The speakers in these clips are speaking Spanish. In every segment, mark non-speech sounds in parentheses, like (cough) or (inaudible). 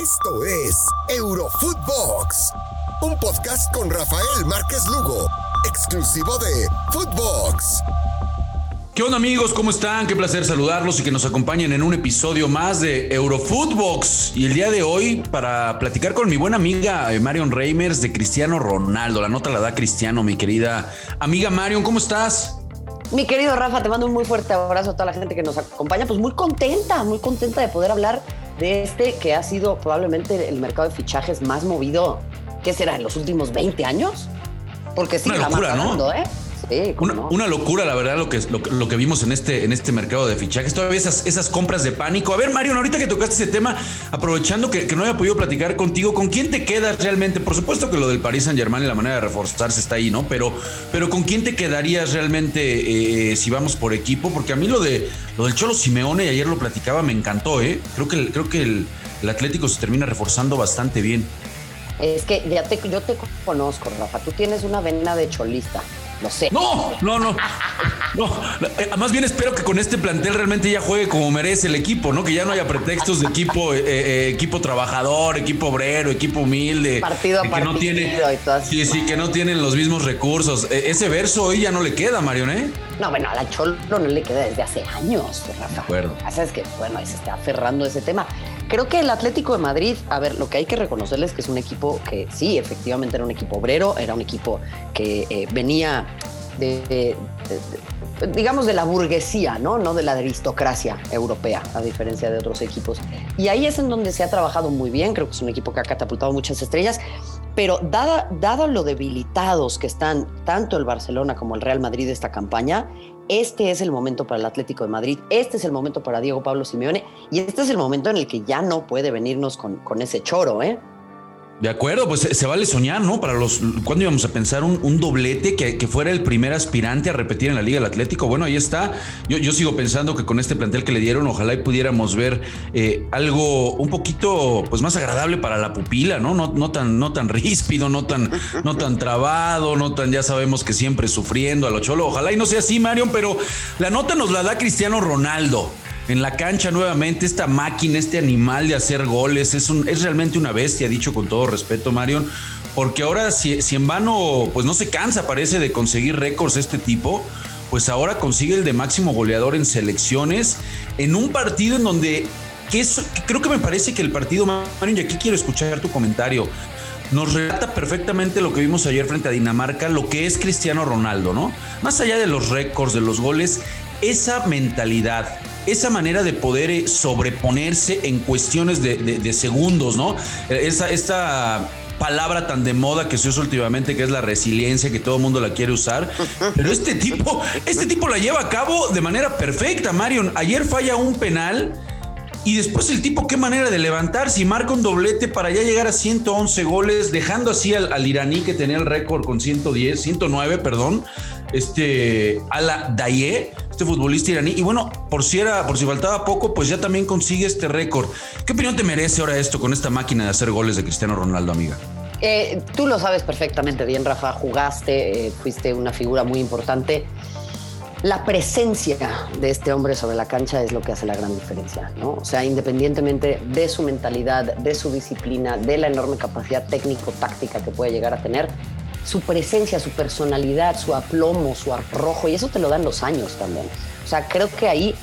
Esto es Eurofootbox, un podcast con Rafael Márquez Lugo, exclusivo de Footbox. ¿Qué onda amigos? ¿Cómo están? Qué placer saludarlos y que nos acompañen en un episodio más de Eurofootbox. Y el día de hoy para platicar con mi buena amiga eh, Marion Reimers de Cristiano Ronaldo. La nota la da Cristiano, mi querida amiga Marion. ¿Cómo estás? Mi querido Rafa, te mando un muy fuerte abrazo a toda la gente que nos acompaña. Pues muy contenta, muy contenta de poder hablar de este que ha sido probablemente el mercado de fichajes más movido, ¿qué será? ¿En los últimos 20 años? Porque sí, Una locura, ¿no? ¿eh? Una, locura, la verdad, lo que, lo, que vimos en este, en este mercado de fichajes. Todavía esas, esas compras de pánico. A ver, Mario, ahorita que tocaste ese tema, aprovechando que, no haya podido platicar contigo, ¿con quién te quedas realmente? Por supuesto que lo del Paris Saint Germain y la manera de reforzarse está ahí, ¿no? Pero, pero ¿con quién te quedarías realmente eh, si vamos por equipo? Porque a mí lo, de, lo del Cholo Simeone, y ayer lo platicaba, me encantó, ¿eh? Creo que, creo que el, el Atlético se termina reforzando bastante bien. Es que ya te, yo te conozco, Rafa. Tú tienes una vena de cholista. No sé. No, no, no. (laughs) No, eh, más bien espero que con este plantel realmente ya juegue como merece el equipo, ¿no? Que ya no haya pretextos de equipo, eh, eh, equipo trabajador, equipo obrero, equipo humilde. Partido a que partido. No tiene, sí, sí, que no tienen los mismos recursos. E, ese verso hoy ya no le queda, Marion, ¿eh? No, bueno, a la Cholo no le queda desde hace años, Rafa. De acuerdo. Sabes que, bueno, se está aferrando a ese tema. Creo que el Atlético de Madrid, a ver, lo que hay que reconocerles es que es un equipo que sí, efectivamente era un equipo obrero, era un equipo que venía de, digamos, de la burguesía, ¿no? No de la aristocracia europea, a diferencia de otros equipos. Y ahí es en donde se ha trabajado muy bien, creo que es un equipo que ha catapultado muchas estrellas, pero dada, dado lo debilitados que están tanto el Barcelona como el Real Madrid de esta campaña, este es el momento para el Atlético de Madrid, este es el momento para Diego Pablo Simeone y este es el momento en el que ya no puede venirnos con, con ese choro, ¿eh? De acuerdo, pues se vale soñar, ¿no? Para los. ¿Cuándo íbamos a pensar un, doblete que, fuera el primer aspirante a repetir en la Liga del Atlético? Bueno, ahí está. Yo, yo sigo pensando que con este plantel que le dieron, ojalá y pudiéramos ver eh, algo un poquito pues más agradable para la pupila, ¿no? No, tan, no tan (laughs) ríspido, no tan, no tan trabado, no tan, ya sabemos que siempre sufriendo a lo cholo. Ojalá y no sea así, Marion, pero la nota nos la da Cristiano Ronaldo en la cancha nuevamente, esta máquina, este animal de hacer goles, es, realmente una bestia, dicho con todo respeto, Marion, porque ahora si, en vano, pues no se cansa, parece, de conseguir récords este tipo, pues ahora consigue el de máximo goleador en selecciones, en un partido en donde, creo que me parece que el partido, Marion, y aquí quiero escuchar tu comentario, nos relata perfectamente lo que vimos ayer frente a Dinamarca, lo que es Cristiano Ronaldo, ¿no? Más allá de los récords, de los goles, esa mentalidad, esa manera de poder eh, sobreponerse en cuestiones de, segundos, ¿no? Esa, esta palabra tan de moda que se usa últimamente, que es la resiliencia, que todo el mundo la quiere usar. (laughs) Pero este tipo, este tipo la lleva a cabo de manera perfecta, Marion. Ayer falla un penal. Y después el tipo, qué manera de levantarse y marca un doblete para ya llegar a 111 goles, dejando así al, al iraní que tenía el récord con 110, 109, perdón, este Ala Daye, este futbolista iraní. Y bueno, por si era, por si faltaba poco, pues ya también consigue este récord. ¿Qué opinión te merece ahora esto con esta máquina de hacer goles de Cristiano Ronaldo, amiga? Eh, tú lo sabes perfectamente bien, Rafa. Jugaste, eh, fuiste una figura muy importante. La presencia de este hombre sobre la cancha es lo que hace la gran diferencia, ¿no? O sea, independientemente de su mentalidad, de su disciplina, de la enorme capacidad técnico-táctica que puede llegar a tener, su presencia, su personalidad, su aplomo, su arrojo, y eso te lo dan los años también. O sea, creo que ahí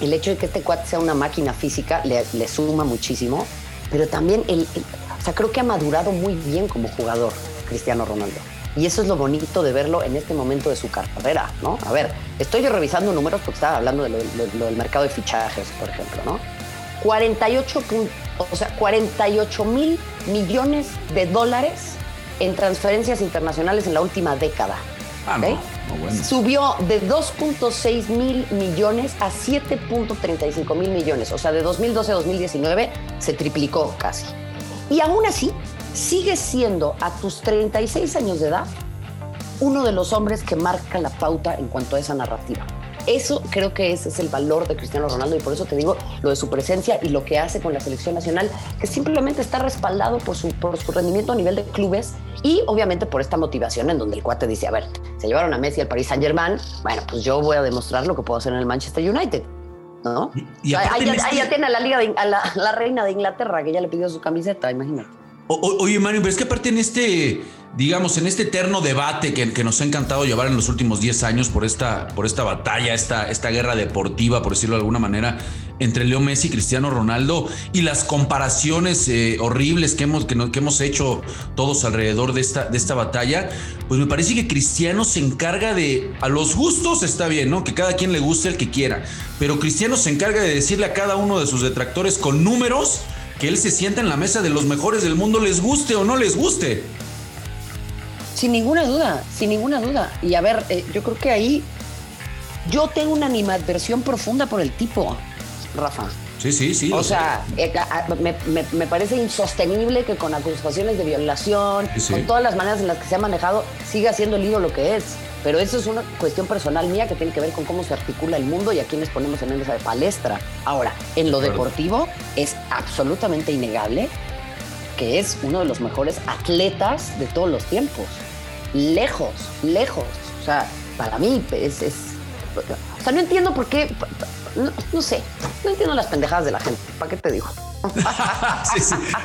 el hecho de que este cuate sea una máquina física le, suma muchísimo, pero también el, o sea, creo que ha madurado muy bien como jugador Cristiano Ronaldo. Y eso es lo bonito de verlo en este momento de su carrera, ¿no? A ver, estoy yo revisando números porque estaba hablando de lo, del mercado de fichajes, por ejemplo, ¿no? 48, o sea, 48 mil millones de dólares en transferencias internacionales en la última década. Ah, no, Subió de 2.6 mil millones a 7.35 mil millones. O sea, de 2012 a 2019 se triplicó casi. Y aún así, sigue siendo a tus 36 años de edad uno de los hombres que marca la pauta en cuanto a esa narrativa. Eso creo que ese es el valor de Cristiano Ronaldo y por eso te digo lo de su presencia y lo que hace con la selección nacional, que simplemente está respaldado por su, por su rendimiento a nivel de clubes y obviamente por esta motivación en donde el cuate dice, a ver, se llevaron a Messi al Paris Saint Germain, bueno, pues yo voy a demostrar lo que puedo hacer en el Manchester United. ¿no? Y, ahí, ya, este tiene a la liga a la, reina de Inglaterra que ya le pidió su camiseta, imagínate. oye, Mario, pero es que aparte en este digamos, en este eterno debate que, nos ha encantado llevar en los últimos 10 años por esta, por esta batalla, esta, esta guerra deportiva, por decirlo de alguna manera, entre Leo Messi y Cristiano Ronaldo y las comparaciones eh, horribles que hemos, que, hemos hecho todos alrededor de esta, de esta batalla, pues me parece que Cristiano se encarga de, a los gustos está bien, ¿no? Que cada quien le guste el que quiera, pero Cristiano se encarga de decirle a cada uno de sus detractores con números que él se sienta en la mesa de los mejores del mundo, les guste o no les guste. Sin ninguna duda, sin ninguna duda. Y a ver, eh, yo creo que ahí yo tengo una animadversión profunda por el tipo, Rafa. Sí, sí, sí. O sea, eh, me, parece insostenible que con acusaciones de violación, con todas las maneras en las que se ha manejado, siga siendo el ídolo que es. Pero eso es una cuestión personal mía que tiene que ver con cómo se articula el mundo y a quiénes ponemos en esa palestra. Ahora, en lo deportivo es absolutamente innegable que es uno de los mejores atletas de todos los tiempos lejos, lejos. O sea, para mí es, o sea, no entiendo por qué, no, sé, no entiendo las pendejadas de la gente. ¿Para qué te digo? (laughs)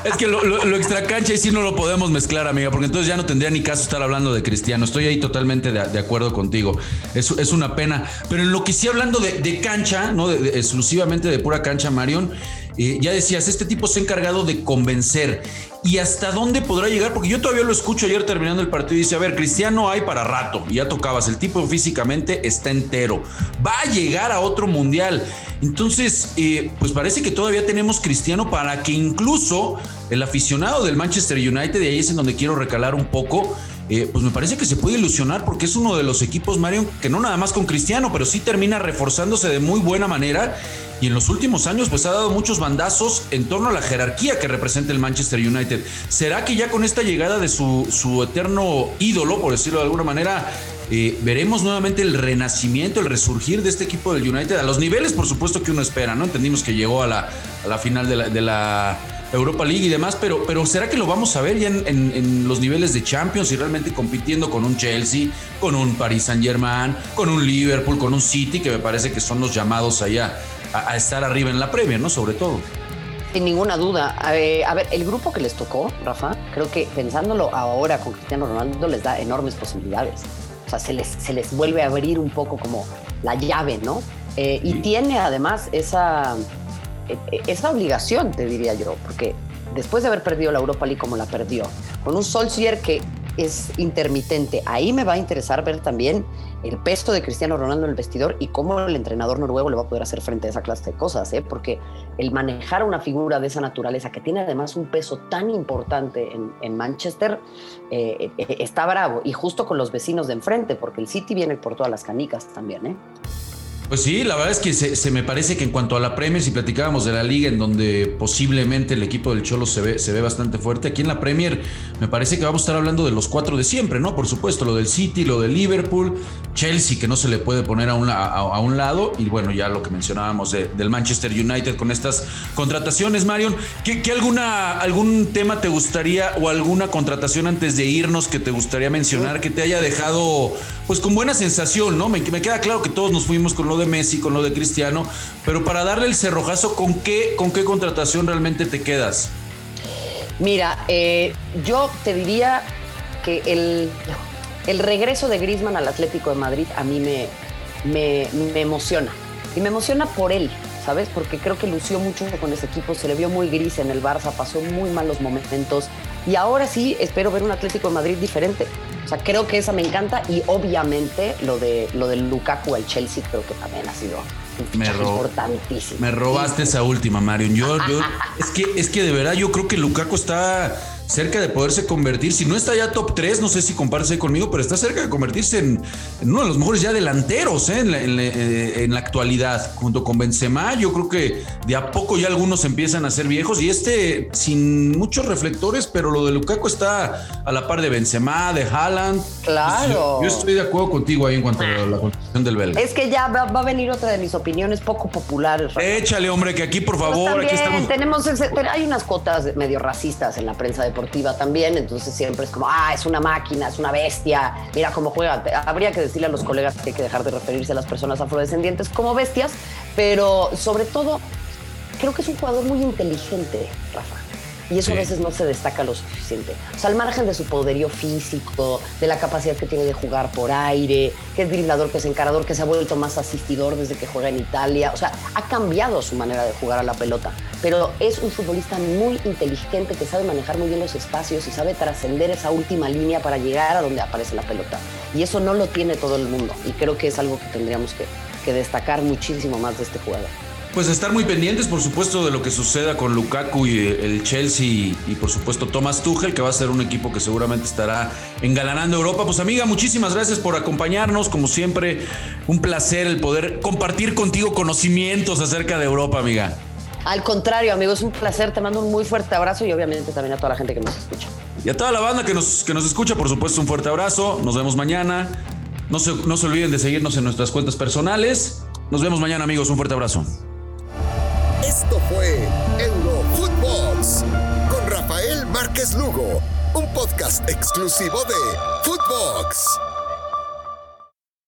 Es que lo, lo, extra cancha y sí no lo podemos mezclar, amiga, porque entonces ya no tendría ni caso estar hablando de Cristiano. Estoy ahí totalmente de, acuerdo contigo. Es, es, una pena. Pero en lo que sí hablando de, cancha, ¿no? exclusivamente de pura cancha, Marion, eh, ya decías, este tipo se ha encargado de convencer. ¿Y hasta dónde podrá llegar? Porque yo todavía lo escucho ayer terminando el partido y dice, a ver, Cristiano hay para rato. Ya tocabas, el tipo físicamente está entero. Va a llegar a otro mundial. Entonces, eh, pues parece que todavía tenemos Cristiano para que incluso el aficionado del Manchester United, y ahí es en donde quiero recalar un poco, eh, pues me parece que se puede ilusionar porque es uno de los equipos, Mario, que no nada más con Cristiano, pero sí termina reforzándose de muy buena manera y en los últimos años pues ha dado muchos bandazos en torno a la jerarquía que representa el Manchester United. ¿Será que ya con esta llegada de su, su eterno ídolo, por decirlo de alguna manera, eh, veremos nuevamente el renacimiento, el resurgir de este equipo del United a los niveles, por supuesto, que uno espera, ¿no? Entendimos que llegó a la, a la final de la, Europa League y demás, pero, pero ¿será que lo vamos a ver ya en, los niveles de Champions y realmente compitiendo con un Chelsea, con un Paris Saint Germain, con un Liverpool, con un City, que me parece que son los llamados allá a, estar arriba en la Premier, ¿no? Sobre todo. Sin ninguna duda. A ver, a ver, el grupo que les tocó, Rafa, creo que pensándolo ahora con Cristiano Ronaldo les da enormes posibilidades. O sea, se les, se les vuelve a abrir un poco como la llave, ¿no? Eh, y tiene además esa e, e, esa obligación, te diría yo, porque después de haber perdido la Europa League como la perdió, con un Solskjaer que es intermitente, ahí me va a interesar ver también el peso de Cristiano Ronaldo en el vestidor y cómo el entrenador noruego le va a poder hacer frente a esa clase de cosas, ¿eh? porque el manejar una figura de esa naturaleza, que tiene además un peso tan importante en, Manchester, eh, eh, está bravo y justo con los vecinos de enfrente, porque el City viene por todas las canicas también. ¿eh? Pues sí, la verdad es que se, me parece que en cuanto a la Premier, si platicábamos de la liga en donde posiblemente el equipo del Cholo se ve, se ve bastante fuerte, aquí en la Premier me parece que vamos a estar hablando de los cuatro de siempre, ¿no? Por supuesto, lo del City, lo del Liverpool, Chelsea, que no se le puede poner a un, a, un lado, y bueno, ya lo que mencionábamos del Manchester United con estas contrataciones, Marion. ¿Qué, alguna, algún tema te gustaría o alguna contratación antes de irnos que te gustaría mencionar que te haya dejado pues con buena sensación, ¿no? Me, me queda claro que todos nos fuimos con lo de Messi, con lo de Cristiano, pero para darle el cerrojazo, ¿con qué, con qué contratación realmente te quedas? Mira, eh, yo te diría que el, el regreso de Griezmann al Atlético de Madrid a mí me, me, me emociona. Y me emociona por él, ¿sabes? Porque creo que lució mucho con ese equipo, se le vio muy gris en el Barça, pasó muy malos momentos. Y ahora sí espero ver un Atlético de Madrid diferente. O sea, creo que esa me encanta y obviamente lo de lo del Lukaku al Chelsea creo que también ha sido un me importantísimo. Me robaste esa última, Marion. Yo, yo es que es que de verdad yo creo que Lukaku está cerca de poderse convertir, si no está ya top 3, no sé si compárese conmigo, pero está cerca de convertirse en, uno de los mejores ya delanteros ¿eh? eh, en, la, actualidad, junto con Benzema. Yo creo que de a poco ya algunos empiezan a ser viejos y este sin muchos reflectores, pero lo de Lukaku está a la par de Benzema, de Haaland. Claro. Yo, estoy de acuerdo contigo ahí en cuanto a la construcción del belga. Es que ya va, a venir otra de mis opiniones poco populares. Échale, hombre, que aquí por favor, aquí estamos. Tenemos, hay unas cuotas medio racistas en la prensa deportiva también, entonces siempre es como, ah, es una máquina, es una bestia, mira cómo juega. Habría que decirle a los colegas que hay que dejar de referirse a las personas afrodescendientes como bestias, Pero sobre todo, creo que es un jugador muy inteligente, Rafa. Y eso a veces no se destaca lo suficiente. O sea, al margen de su poderío físico, de la capacidad que tiene de jugar por aire, que es driblador, que es encarador, que se ha vuelto más asistidor desde que juega en Italia. O sea, ha cambiado su manera de jugar a la pelota. Pero es un futbolista muy inteligente que sabe manejar muy bien los espacios y sabe trascender esa última línea para llegar a donde aparece la pelota. Y eso no lo tiene todo el mundo. Y creo que es algo que tendríamos que, que destacar muchísimo más de este jugador. Pues estar muy pendientes, por supuesto, de lo que suceda con Lukaku y el Chelsea y, por supuesto Thomas Tuchel, que va a ser un equipo que seguramente estará engalanando Europa. Pues amiga, muchísimas gracias por acompañarnos. Como siempre, un placer el poder compartir contigo conocimientos acerca de Europa, amiga. Al contrario, amigo, es un placer. Te mando un muy fuerte abrazo y obviamente también a toda la gente que nos escucha. Y a toda la banda que nos, que nos escucha, por supuesto, un fuerte abrazo. Nos vemos mañana. No se, no se olviden de seguirnos en nuestras cuentas personales. Nos vemos mañana, amigos. Un fuerte abrazo. Fue Eurofootbox con Rafael Márquez Lugo, un podcast exclusivo de Footbox.